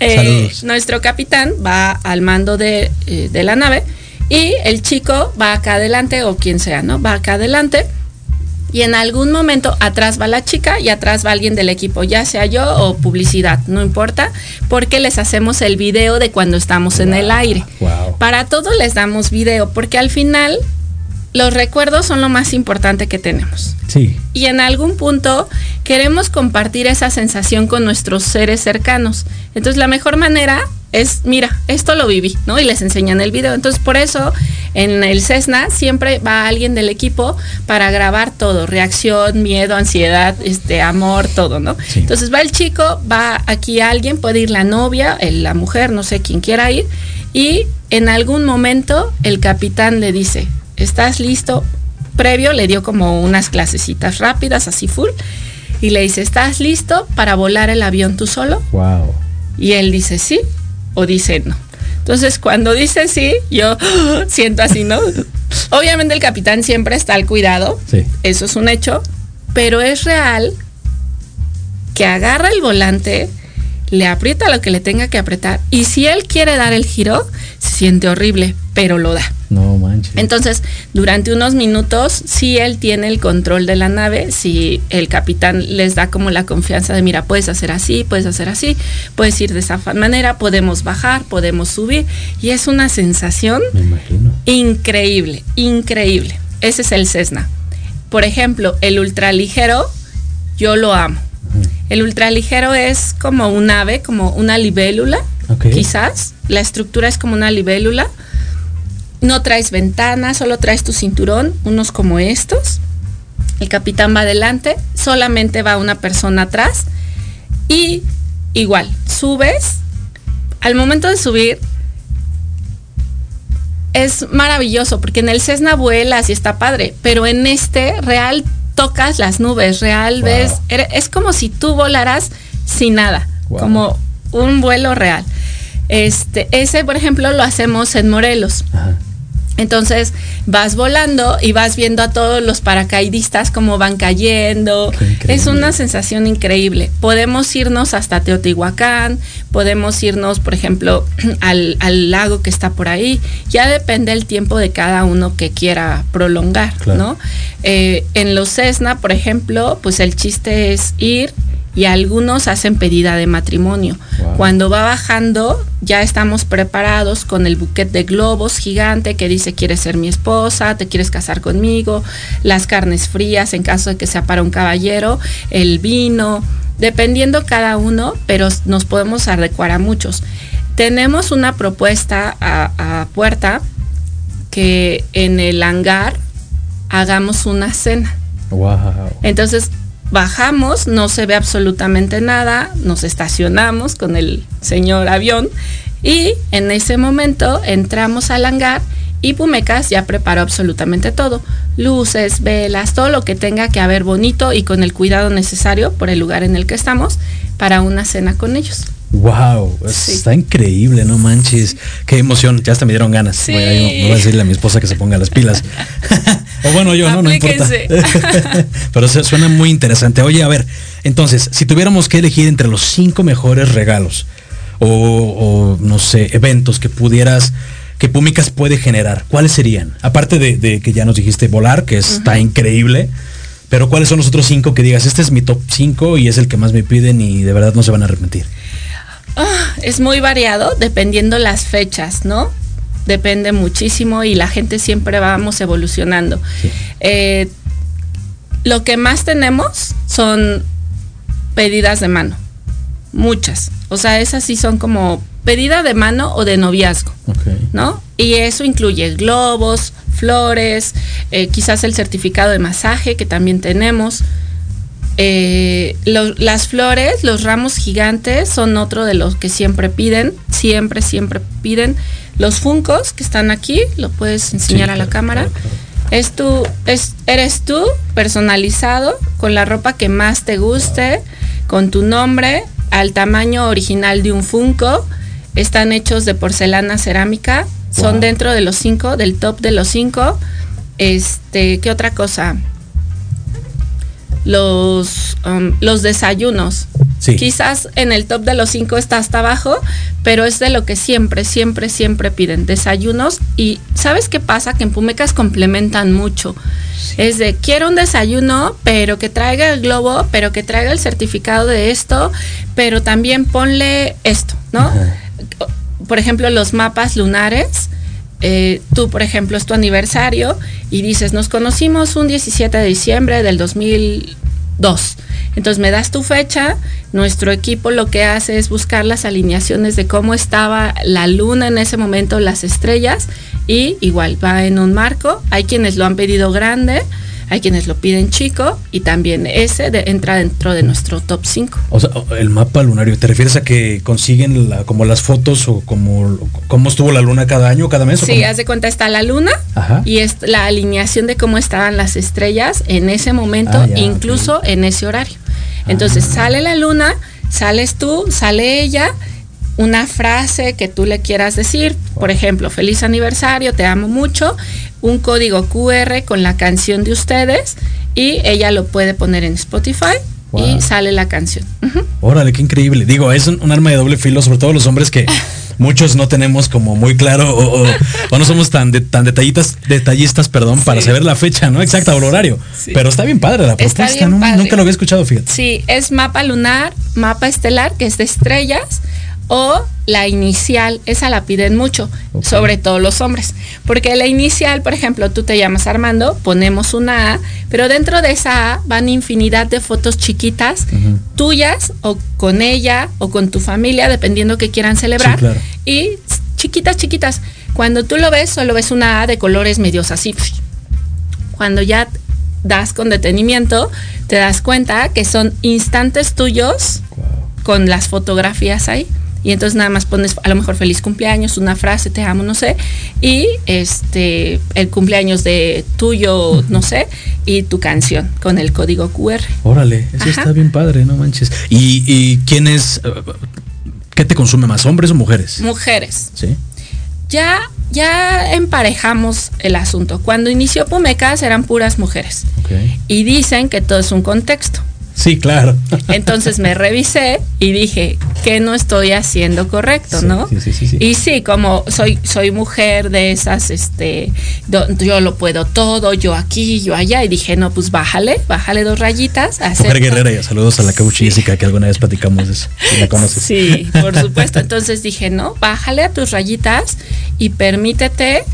Eh, nuestro capitán va al mando de, eh, de la nave y el chico va acá adelante, o quien sea, ¿no? Va acá adelante y en algún momento atrás va la chica y atrás va alguien del equipo, ya sea yo o publicidad, no importa, porque les hacemos el video de cuando estamos en el aire. Para todo les damos video, porque al final los recuerdos son lo más importante que tenemos. Sí. Y en algún punto queremos compartir esa sensación con nuestros seres cercanos. Entonces la mejor manera es, mira, esto lo viví, ¿no? Y les enseñan el video. Entonces, por eso en el Cessna siempre va alguien del equipo para grabar todo, reacción, miedo, ansiedad, este, amor, todo, ¿no? Entonces va el chico, va aquí alguien, puede ir la novia, la mujer, no sé quién quiera ir, y en algún momento el capitán le dice, ¿estás listo? Previo le dio como unas clasecitas rápidas, así full, y le dice, ¿estás listo para volar el avión tú solo? Wow. Y él dice, sí o dice no. Entonces, cuando dice sí, yo siento así, ¿no? Obviamente el capitán siempre está al cuidado, sí. eso es un hecho, pero es real que agarra el volante, le aprieta lo que le tenga que apretar y si él quiere dar el giro, se siente horrible, pero lo da. No manches. Entonces, durante unos minutos, si él tiene el control de la nave, si el capitán les da como la confianza de, mira, puedes hacer así, puedes hacer así, puedes ir de esa manera, podemos bajar, podemos subir. Y es una sensación increíble, increíble. Ese es el Cessna. Por ejemplo, el ultraligero, yo lo amo. El ultraligero es como un ave, como una libélula, quizás. La estructura es como una libélula no traes ventanas, solo traes tu cinturón, unos como estos. El capitán va adelante, solamente va una persona atrás. Y igual, subes. Al momento de subir, es maravilloso, porque en el Cessna vuelas y está padre, pero en este real tocas las nubes, real ves, es como si tú volaras sin nada, como un vuelo real. Este, ese, por ejemplo, lo hacemos en Morelos. Entonces vas volando y vas viendo a todos los paracaidistas como van cayendo. Es una sensación increíble. Podemos irnos hasta Teotihuacán, podemos irnos, por ejemplo, al, lago que está por ahí. Ya depende el tiempo de cada uno que quiera prolongar, ¿no? Eh, en los Cessna, por ejemplo, pues el chiste es ir y algunos hacen pedida de matrimonio. Cuando va bajando, ya estamos preparados con el buquet de globos gigante que dice quieres ser mi esposa, te quieres casar conmigo, las carnes frías en caso de que sea para un caballero, el vino, dependiendo cada uno, pero nos podemos adecuar a muchos. Tenemos una propuesta a, puerta que en el hangar hagamos una cena. Entonces, bajamos, no se ve absolutamente nada, nos estacionamos con el señor avión y en ese momento entramos al hangar y Pumecas ya preparó absolutamente todo, luces, velas, todo lo que tenga que haber bonito y con el cuidado necesario por el lugar en el que estamos para una cena con ellos. Wow, está increíble, no manches. Qué emoción, ya hasta me dieron ganas. Sí. Voy, a, voy, a, decirle a mi esposa que se ponga las pilas. o bueno, yo, no, no importa. Pero se, suena muy interesante. Oye, a ver, entonces, si tuviéramos que elegir entre los cinco mejores regalos o, o no sé, eventos que pudieras que Púmicas puede generar, ¿cuáles serían? Aparte de, de que ya nos dijiste volar, que está uh -huh. increíble. Pero ¿cuáles son los otros cinco que digas? Este es mi top 5 y es el que más me piden y de verdad no se van a arrepentir. Oh, es muy variado dependiendo las fechas, ¿no? Depende muchísimo y la gente siempre vamos evolucionando. Sí. Eh, lo que más tenemos son pedidas de mano, muchas. O sea, esas sí son como pedida de mano o de noviazgo, okay. ¿no? Y eso incluye globos, flores, eh, quizás el certificado de masaje que también tenemos. Eh, lo, las flores, los ramos gigantes son otro de los que siempre piden, siempre, siempre piden. Los funcos que están aquí, lo puedes enseñar sí, a la cámara. Claro, claro. Es tu, es, eres tú personalizado con la ropa que más te guste, con tu nombre, al tamaño original de un funko. Están hechos de porcelana cerámica. Wow. Son dentro de los cinco, del top de los cinco. Este, ¿qué otra cosa? Los, um, los desayunos. Sí. Quizás en el top de los cinco está hasta abajo, pero es de lo que siempre, siempre, siempre piden. Desayunos. Y ¿sabes qué pasa? Que en Pumecas complementan mucho. Sí. Es de, quiero un desayuno, pero que traiga el globo, pero que traiga el certificado de esto, pero también ponle esto, ¿no? Ajá. Por ejemplo, los mapas lunares. Eh, tú, por ejemplo, es tu aniversario y dices, nos conocimos un 17 de diciembre del 2002. Entonces me das tu fecha, nuestro equipo lo que hace es buscar las alineaciones de cómo estaba la luna en ese momento, las estrellas, y igual va en un marco. Hay quienes lo han pedido grande, hay quienes lo piden chico y también ese de, entra dentro de nuestro top 5. O sea, el mapa lunario, ¿te refieres a que consiguen la, como las fotos o como cómo estuvo la luna cada año, cada mes? Sí, haz de cuenta está la luna Ajá. y es la alineación de cómo estaban las estrellas en ese momento, ah, ya, incluso okay. en ese horario. Entonces ah. sale la luna, sales tú, sale ella una frase que tú le quieras decir, por ejemplo, feliz aniversario, te amo mucho, un código QR con la canción de ustedes y ella lo puede poner en Spotify wow. y sale la canción. Uh -huh. Órale, qué increíble. Digo, es un, un, arma de doble filo, sobre todo los hombres que muchos no tenemos como muy claro o, o, o no somos tan, de, tan detallistas, detallistas, perdón, sí. para saber la fecha, ¿no? Exacta o el horario. Sí. Pero está bien padre la propuesta, ¿no? Padre. Nunca lo había escuchado, fíjate. Sí, es mapa lunar, mapa estelar, que es de estrellas o la inicial, esa la piden mucho, okay. sobre todo los hombres, porque la inicial, por ejemplo, tú te llamas Armando, ponemos una A, pero dentro de esa A van infinidad de fotos chiquitas, uh -huh. tuyas o con ella o con tu familia, dependiendo que quieran celebrar, sí, claro. y chiquitas, chiquitas. Cuando tú lo ves, solo ves una A de colores medios así. Cuando ya das con detenimiento, te das cuenta que son instantes tuyos wow. con las fotografías ahí y entonces nada más pones a lo mejor feliz cumpleaños, una frase, te amo, no sé, y este el cumpleaños de tuyo, no sé, y tu canción con el código QR. Órale, eso Ajá. está bien padre, no manches. ¿Y, y quién es, qué te consume más, hombres o mujeres? Mujeres. Sí. Ya, ya emparejamos el asunto. Cuando inició Pumecas eran puras mujeres. Okay. Y dicen que todo es un contexto. Sí, claro. Entonces me revisé y dije que no estoy haciendo correcto, sí, ¿no? Sí, sí, sí, y sí, como soy soy mujer de esas, este, yo lo puedo todo, yo aquí, yo allá, y dije no, pues bájale, bájale dos rayitas. Mujer guerrera, y saludos a la coach Jessica que alguna vez platicamos de eso. Si la conoces. Sí, por supuesto. Entonces dije no, bájale a tus rayitas y permítete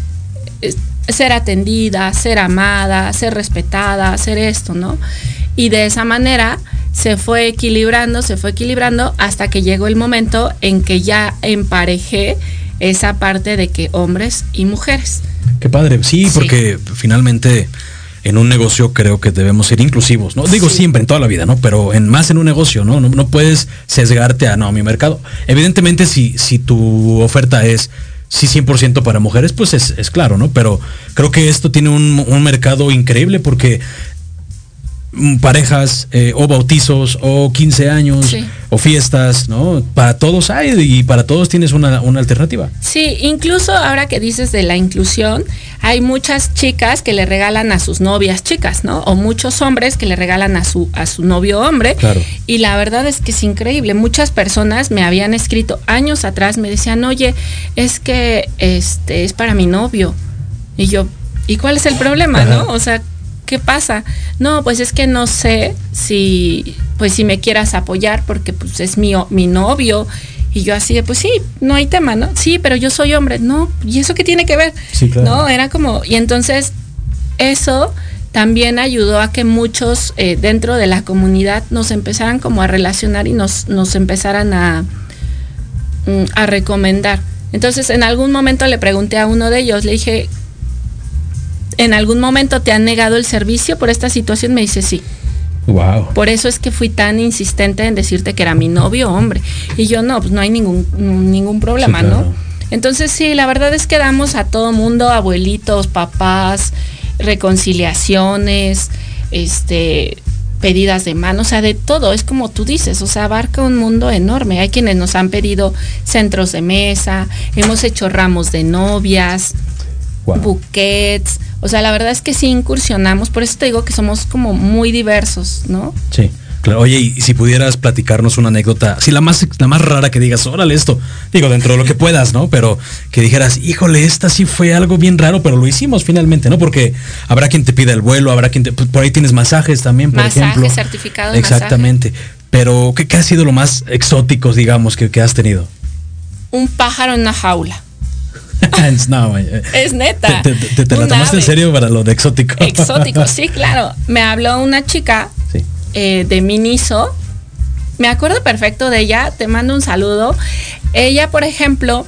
eh, ser atendida, ser amada, ser respetada, hacer esto, ¿no? Y de esa manera se fue equilibrando, se fue equilibrando hasta que llegó el momento en que ya emparejé esa parte de que hombres y mujeres. Qué padre, sí, porque sí. finalmente en un negocio creo que debemos ser inclusivos, ¿no? Digo sí. siempre, en toda la vida, ¿no? Pero en más en un negocio, ¿no? No, no puedes sesgarte a, no, mi mercado. Evidentemente, si, si tu oferta es sí 100% para mujeres, pues es, es, claro, ¿no? Pero creo que esto tiene un, un mercado increíble porque parejas eh, o bautizos o 15 años Sí. o fiestas, ¿no? Para todos hay y para todos tienes una, una alternativa. Sí, incluso ahora que dices de la inclusión, hay muchas chicas que le regalan a sus novias chicas, ¿no? O muchos hombres que le regalan a su a su novio hombre. Claro. Y la verdad es que es increíble. Muchas personas me habían escrito años atrás, me decían, oye, es que este es para mi novio. Y yo, ¿y cuál es el problema, no? O sea, ¿qué pasa? No, pues es que no sé si, pues si me quieras apoyar porque pues es mi, mi novio. Y yo así de, pues sí, no hay tema, ¿no? Sí, pero yo soy hombre. No, ¿y eso qué tiene que ver? Sí, claro. No, era como, y entonces eso también ayudó a que muchos eh, dentro de la comunidad nos empezaran como a relacionar y nos, nos empezaran a, mm, a recomendar. Entonces en algún momento le pregunté a uno de ellos, le dije, ¿en algún momento te han negado el servicio por esta situación? Me dice, sí. Wow. Por eso es que fui tan insistente en decirte que era mi novio hombre. Y yo no, pues no hay ningún, ningún problema, Sí, claro. ¿no? Entonces sí, la verdad es que damos a todo mundo, abuelitos, papás, reconciliaciones, este pedidas de mano, o sea, de todo, es como tú dices, o sea, abarca un mundo enorme. Hay quienes nos han pedido centros de mesa, hemos hecho ramos de novias, Wow. buquets, o sea, la verdad es que sí incursionamos, por eso te digo que somos como muy diversos, ¿no? Sí. Claro. Oye, y si pudieras platicarnos una anécdota, si la más, la más rara que digas, órale esto, digo, dentro de lo que puedas, ¿no? Pero que dijeras, híjole, esta sí fue algo bien raro, pero lo hicimos finalmente, ¿no? Porque habrá quien te pida el vuelo, habrá quien te, por ahí tienes masajes también, por Masaje, ejemplo. certificado de Exactamente. Pero, ¿qué, qué ha sido lo más exótico, digamos, que, que has tenido? Un pájaro en una jaula. no, Es neta. Te, te- te- te la tomaste en ave. serio para lo de exótico. Exótico, sí, claro. Me habló una chica Sí. eh, de Miniso. Me acuerdo perfecto de ella, te mando un saludo. Ella, por ejemplo,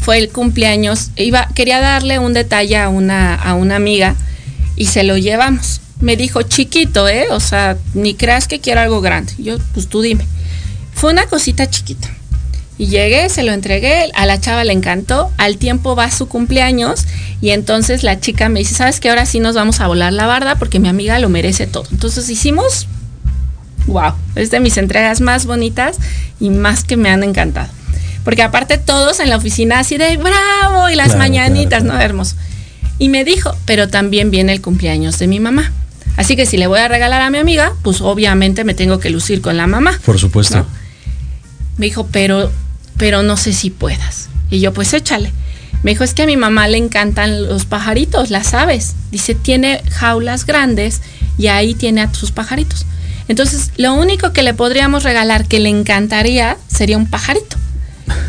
fue el cumpleaños, iba, quería darle un detalle a una, a una amiga y se lo llevamos. Me dijo, chiquito, ¿eh? O sea, ni creas que quiero algo grande. Yo, pues tú dime. Fue una cosita chiquita. Y llegué, se lo entregué, a la chava le encantó, al tiempo va su cumpleaños y entonces la chica me dice, ¿sabes qué? Ahora sí nos vamos a volar la barda porque mi amiga lo merece todo. Entonces hicimos, wow, es de mis entregas más bonitas y más que me han encantado. Porque aparte todos en la oficina así de bravo y las Claro, mañanitas, claro. ¿no? Hermoso. Y me dijo, pero también viene el cumpleaños de mi mamá. Así que si le voy a regalar a mi amiga, pues obviamente me tengo que lucir con la mamá. Por supuesto. ¿no? Me dijo, pero, pero no sé si puedas. Y yo, pues échale. Me dijo, es que a mi mamá le encantan los pajaritos, las aves. Dice, tiene jaulas grandes y ahí tiene a sus pajaritos. Entonces, lo único que le podríamos regalar que le encantaría sería un pajarito.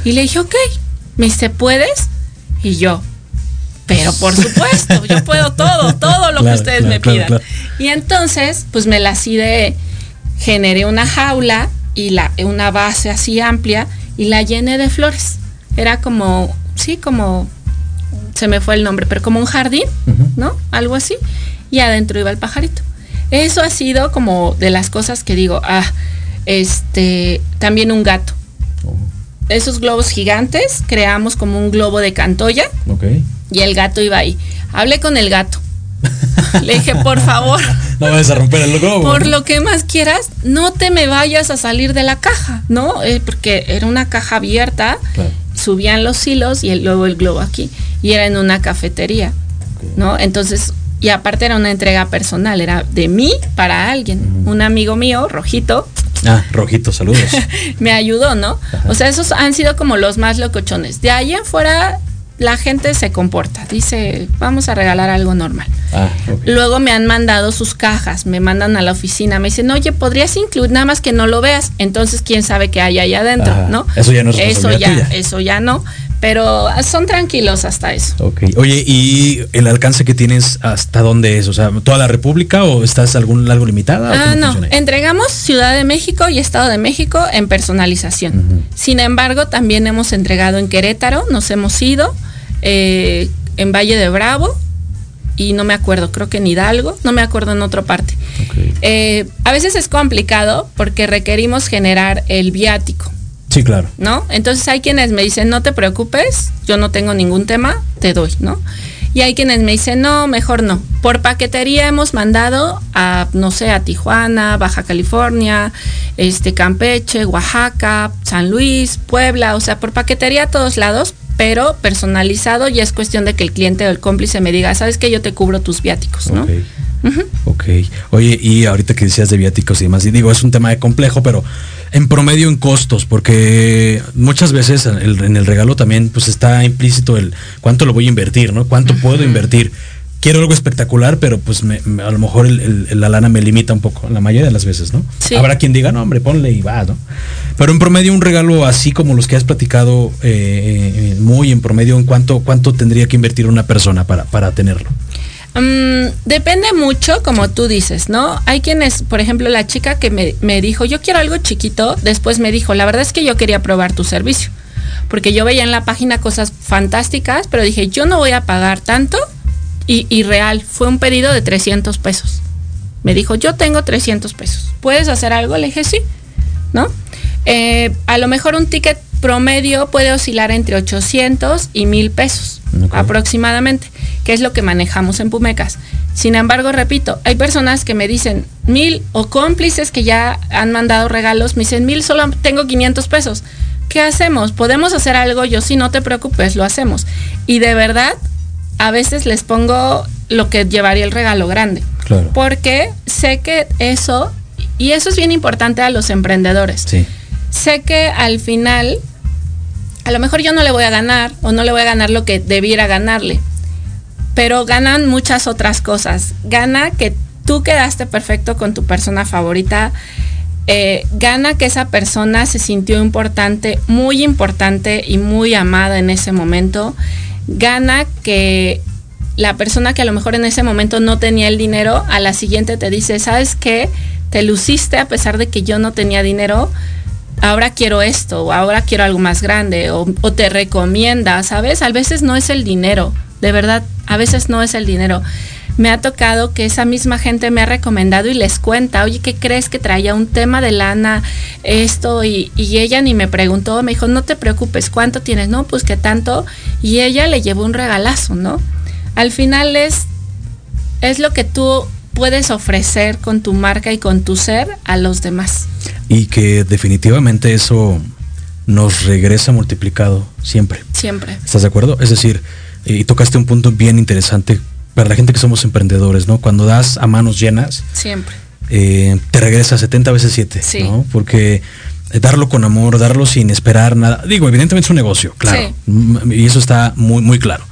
Y le dije, ok. Me dice, ¿puedes? Y yo, pero por supuesto, yo puedo todo, todo lo Claro, que ustedes claro, me pidan. claro. Y entonces, pues me la así de, generé una jaula y la, una base así amplia y la llené de flores. Era como, sí, como, se me fue el nombre, pero como un jardín. ¿no? Algo así. Y adentro iba el pajarito. Eso ha sido como de las cosas que digo, ah, este, también un gato. Oh, Esos globos gigantes, creamos como un globo de cantoya ok. y el gato iba ahí. Hablé con el gato. Le dije, por favor, No vayas a romper el globo. por lo que más quieras, no te me vayas a salir de la caja, ¿no? Eh, porque era una caja abierta, Claro. subían los hilos y el- luego el globo aquí. Y era en una cafetería. ¿no? Entonces, y aparte era una entrega personal, era de mí para alguien. Un amigo mío, Rojito, Ah, Rojito, saludos. me ayudó, ¿no? Ajá. O sea, esos han sido como los más locochones. De ahí en fuera, la gente se comporta, dice, vamos a regalar algo normal. Ah. Luego me han mandado sus cajas, me mandan a la oficina, me dicen, oye, podrías incluir nada más que no lo veas, entonces quién sabe qué hay allá adentro. ¿no? Eso ya no es eso ya, tuya. eso ya no, pero son tranquilos hasta eso. Ok. Oye, ¿y el alcance que tienes hasta dónde es? O sea, ¿toda la República o estás algún algo limitada? Ah, no. ahí? Entregamos Ciudad de México y Estado de México en personalización. Sin embargo, también hemos entregado en Querétaro, nos hemos ido, eh, en Valle de Bravo y no me acuerdo, creo que en Hidalgo, no me acuerdo en otra parte. Eh, a veces es complicado porque requerimos generar el viático. Sí, claro. ¿no? Entonces hay quienes me dicen, no te preocupes, yo no tengo ningún tema, te doy, ¿no? Y hay quienes me dicen, no, mejor no. Por paquetería hemos mandado a, no sé, a Tijuana, Baja California, este, Campeche, Oaxaca, San Luis, Puebla, o sea, por paquetería a todos lados, pero personalizado y es cuestión de que el cliente o el cómplice me diga, sabes que yo te cubro tus viáticos, ¿no? Ok. Oye, y ahorita que decías de viáticos y demás, y digo, es un tema de complejo, pero en promedio en costos, porque muchas veces en el regalo también pues está implícito el cuánto lo voy a invertir, ¿no? ¿Cuánto puedo invertir? Quiero algo espectacular, pero pues a lo mejor la lana me limita un poco, la mayoría de las veces, ¿no? Habrá quien diga, no, hombre, ponle y va, ¿no? Pero en promedio un regalo así como los que has platicado, eh, eh, muy en promedio, ¿en cuánto, cuánto tendría que invertir una persona para, para tenerlo? Mm, depende mucho, como tú dices, ¿no? Hay quienes, por ejemplo, la chica que me, dijo, yo quiero algo chiquito, después me dijo, la verdad es que yo quería probar tu servicio, porque yo veía en la página cosas fantásticas, pero dije, yo no voy a pagar tanto, y, real, fue un pedido de 300 pesos. Me dijo, yo tengo 300 pesos, ¿puedes hacer algo? Le dije, sí, ¿no? Eh, a lo mejor un ticket promedio puede oscilar entre 800 y 1000 pesos aproximadamente que es lo que manejamos en Pumecas. Sin embargo, repito, hay personas que me dicen mil o cómplices que ya han mandado regalos, me dicen mil, solo tengo 500 pesos. ¿Qué hacemos? ¿Podemos hacer algo? Yo sí, no te preocupes, lo hacemos. Y de verdad, a veces les pongo lo que llevaría el regalo grande. Porque sé que eso, y eso es bien importante a los emprendedores. Sé que al final, a lo mejor yo no le voy a ganar o no le voy a ganar lo que debiera ganarle pero ganan muchas otras cosas. Gana que tú quedaste perfecto con tu persona favorita. Eh, gana que esa persona se sintió importante, muy importante y muy amada en ese momento. Gana que la persona que a lo mejor en ese momento no tenía el dinero, a la siguiente te dice, ¿sabes qué? Te luciste a pesar de que yo no tenía dinero. Ahora quiero esto, o ahora quiero algo más grande, o, o te recomienda, ¿sabes? A veces no es el dinero, de verdad, a veces no es el dinero. Me ha tocado que esa misma gente me ha recomendado y les cuenta, oye, ¿qué crees que traía un tema de lana, esto? Y, ella ni me preguntó, me dijo, no te preocupes, ¿cuánto tienes? No, pues que tanto. Y ella le llevó un regalazo, ¿no? Al final es, es lo que tú puedes ofrecer con tu marca y con tu ser a los demás. Y que definitivamente eso nos regresa multiplicado siempre. Siempre. ¿Estás de acuerdo? Es decir, y tocaste un punto bien interesante para la gente que somos emprendedores, ¿no? Cuando das a manos llenas, siempre. Eh, te regresa 70 veces 7, ¿no? Porque darlo con amor, darlo sin esperar nada. Digo, evidentemente es un negocio, claro. Y eso está muy, muy claro.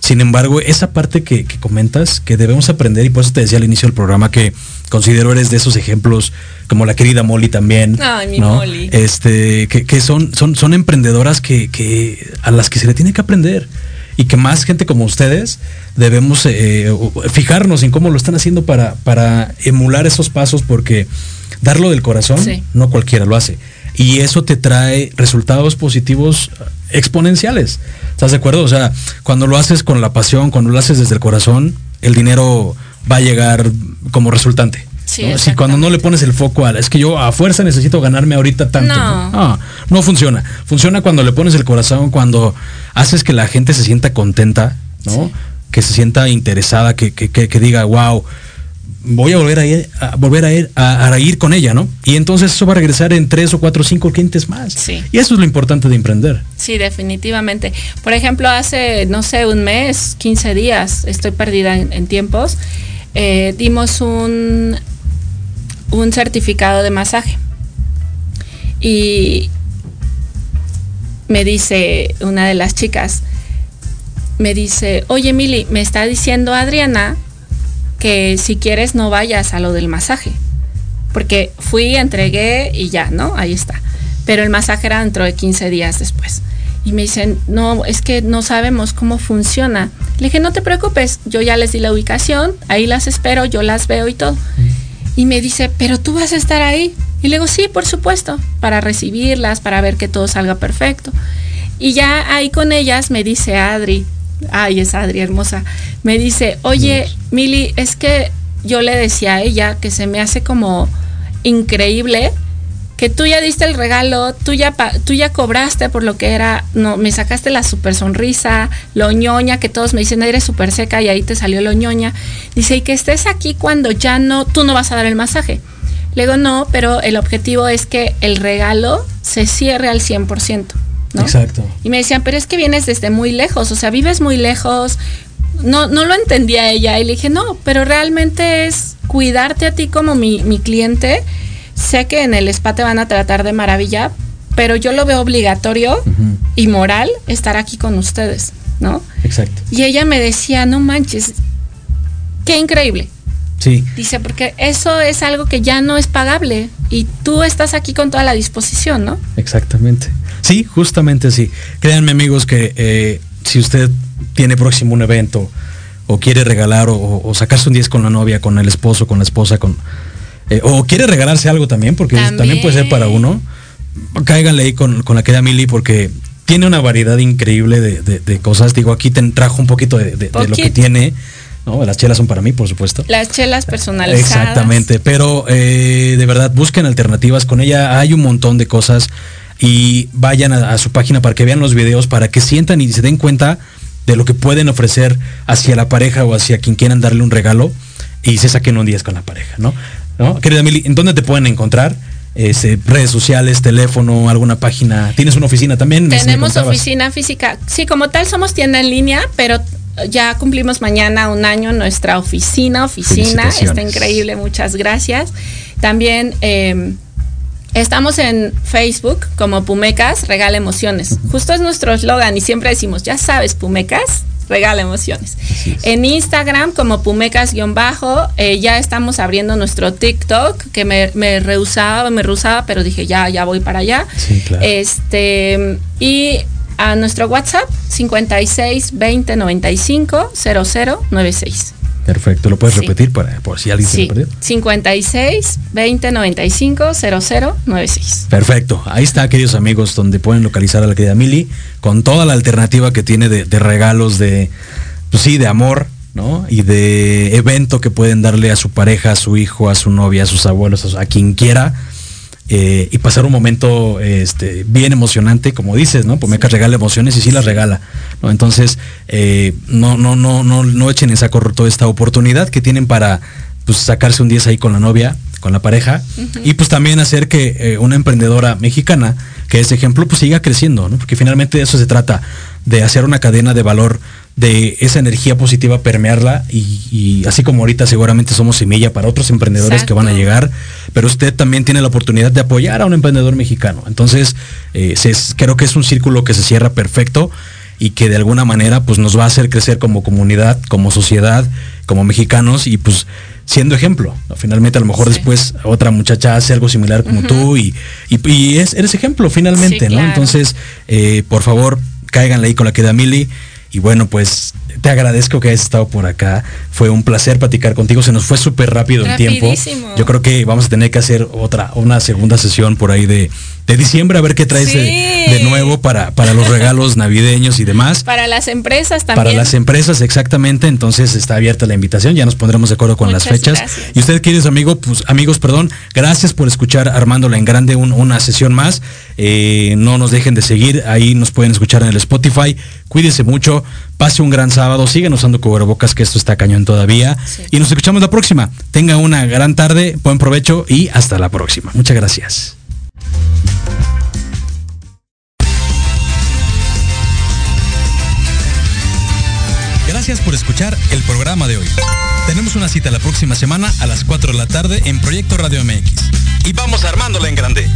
Sin embargo, esa parte que, comentas, que debemos aprender, y por eso te decía al inicio del programa que considero eres de esos ejemplos, como la querida Molly también. Ay, mi Molly. Este, que, son, son, son emprendedoras que, que, a las que se le tiene que aprender y que más gente como ustedes debemos eh, fijarnos en cómo lo están haciendo para, para emular esos pasos porque darlo del corazón no cualquiera lo hace. Y eso te trae resultados positivos exponenciales. ¿Estás de acuerdo? O sea, cuando lo haces con la pasión, cuando lo haces desde el corazón, el dinero va a llegar como resultante. Si cuando no le pones el foco a es que yo a fuerza necesito ganarme ahorita tanto. No. no. funciona. Funciona cuando le pones el corazón, cuando haces que la gente se sienta contenta, ¿no? Que se sienta interesada, que, diga, wow, voy a volver a ir, a volver a ir, a, ir con ella, ¿no? Y entonces eso va a regresar en tres o cuatro o cinco clientes más. Sí. Y eso es lo importante de emprender. Sí, definitivamente. Por ejemplo, hace, no sé, un mes, 15 días, estoy perdida en, tiempos, eh, dimos un un certificado de masaje. Y me dice una de las chicas, me dice, oye Mili, me está diciendo Adriana que si quieres no vayas a lo del masaje. Porque fui, entregué y ya, ¿no? Ahí está. Pero el masaje era dentro de 15 días después. Y me dicen, no, es que no sabemos cómo funciona. Le dije, no te preocupes, yo ya les di la ubicación, ahí las espero, yo las veo y todo. Y me dice, pero tú vas a estar ahí. Y le digo, sí, por supuesto, para recibirlas, para ver que todo salga perfecto. Y ya ahí con ellas me dice Adri, ay, es Adri hermosa, me dice, oye, Mili, es que yo le decía a ella que se me hace como increíble que tú ya diste el regalo, tú ya, tú ya cobraste por lo que era, no, me sacaste la super sonrisa, lo ñoña, que todos me dicen, eres súper seca y ahí te salió lo ñoña. Dice, y que estés aquí cuando ya no, tú no vas a dar el masaje. Le digo, no, pero el objetivo es que el regalo se cierre al 100%. ¿no? Exacto. Y me decían, pero es que vienes desde muy lejos, o sea, vives muy lejos. No, no lo entendía ella y le dije, no, pero realmente es cuidarte a ti como mi, mi cliente sé que en el spa te van a tratar de maravilla, pero yo lo veo obligatorio y moral estar aquí con ustedes, ¿no? Exacto. Y ella me decía, no manches, qué increíble. Sí. Dice, porque eso es algo que ya no es pagable y tú estás aquí con toda la disposición, ¿no? Exactamente. Sí, justamente sí. Créanme amigos que eh, si usted tiene próximo un evento o quiere regalar o, o sacarse un 10 con la novia, con el esposo, con la esposa, con eh, o quiere regalarse algo también, porque también, puede ser para uno, cáiganle ahí con, la querida Mili, porque tiene una variedad increíble de, cosas. Digo, aquí te trajo un poquito de, lo que tiene. ¿no? Las chelas son para mí, por supuesto. Las chelas personalizadas. Exactamente, pero eh, de verdad busquen alternativas. Con ella hay un montón de cosas y vayan a, su página para que vean los videos, para que sientan y se den cuenta de lo que pueden ofrecer hacia la pareja o hacia quien quieran darle un regalo y se saquen un día con la pareja, ¿no? ¿No? Querida Mili, ¿en dónde te pueden encontrar? Este, redes sociales, teléfono, alguna página. ¿Tienes una oficina también? Tenemos oficina física. Sí, como tal somos tienda en línea, pero ya cumplimos mañana un año nuestra oficina, oficina. Está increíble, muchas gracias. También em, estamos en Facebook como Pumecas Regala Emociones. Justo es nuestro eslogan y siempre decimos, ya sabes, Pumecas, regala emociones. En Instagram como Pumecas-bajo, eh, ya estamos abriendo nuestro TikTok, que me, me rehusaba, me rehusaba, pero dije ya, ya voy para allá. Este, y a nuestro WhatsApp 56 20 95 0096. Perfecto, lo puedes repetir para, por si alguien sí. se perdió. 56 20 95 0096. Perfecto, ahí está, queridos amigos, donde pueden localizar a la querida Mili con toda la alternativa que tiene de, regalos, de, pues sí, de amor, ¿no? Y de evento que pueden darle a su pareja, a su hijo, a su novia, a sus abuelos, a quien quiera eh, y pasar un momento este, bien emocionante, como dices, ¿no? Pomeca regala emociones y sí las regala, ¿no? Entonces, eh, no, no, no, no, no echen en saco roto esta oportunidad que tienen para pues, sacarse un 10 ahí con la novia, con la pareja, y pues también hacer que eh, una emprendedora mexicana, que es ejemplo, pues siga creciendo, ¿no? Porque finalmente de eso se trata, de hacer una cadena de valor de esa energía positiva permearla y, así como ahorita seguramente somos semilla para otros emprendedores que van a llegar, pero usted también tiene la oportunidad de apoyar a un emprendedor mexicano. Entonces, eh, creo que es un círculo que se cierra perfecto y que de alguna manera pues nos va a hacer crecer como comunidad, como sociedad, como mexicanos y pues siendo ejemplo. Finalmente a lo mejor después otra muchacha hace algo similar como tú y, y, es, eres ejemplo finalmente, ¿no? Entonces, eh, por favor, cáiganle ahí con la queda Mili. Y bueno, pues te agradezco que hayas estado por acá. Fue un placer platicar contigo. Se nos fue súper rápido el tiempo. Yo creo que vamos a tener que hacer otra, una segunda sesión por ahí de, de diciembre, a ver qué traes de, nuevo para, para los regalos navideños y demás. Para las empresas también. Para las empresas, exactamente. Entonces está abierta la invitación, ya nos pondremos de acuerdo con las fechas. Y usted, queridos amigos, pues, amigos, perdón, gracias por escuchar Armándola en Grande una sesión más. Eh, no nos dejen de seguir, ahí nos pueden escuchar en el Spotify. Cuídese mucho, pase un gran sábado, sigan usando cubrebocas, que esto está cañón todavía. Y nos escuchamos la próxima. Tenga una gran tarde, buen provecho y hasta la próxima. Muchas gracias. Gracias por escuchar el programa de hoy. Tenemos una cita la próxima semana a las 4 de la tarde en Proyecto Radio MX. Y vamos armándola en grande.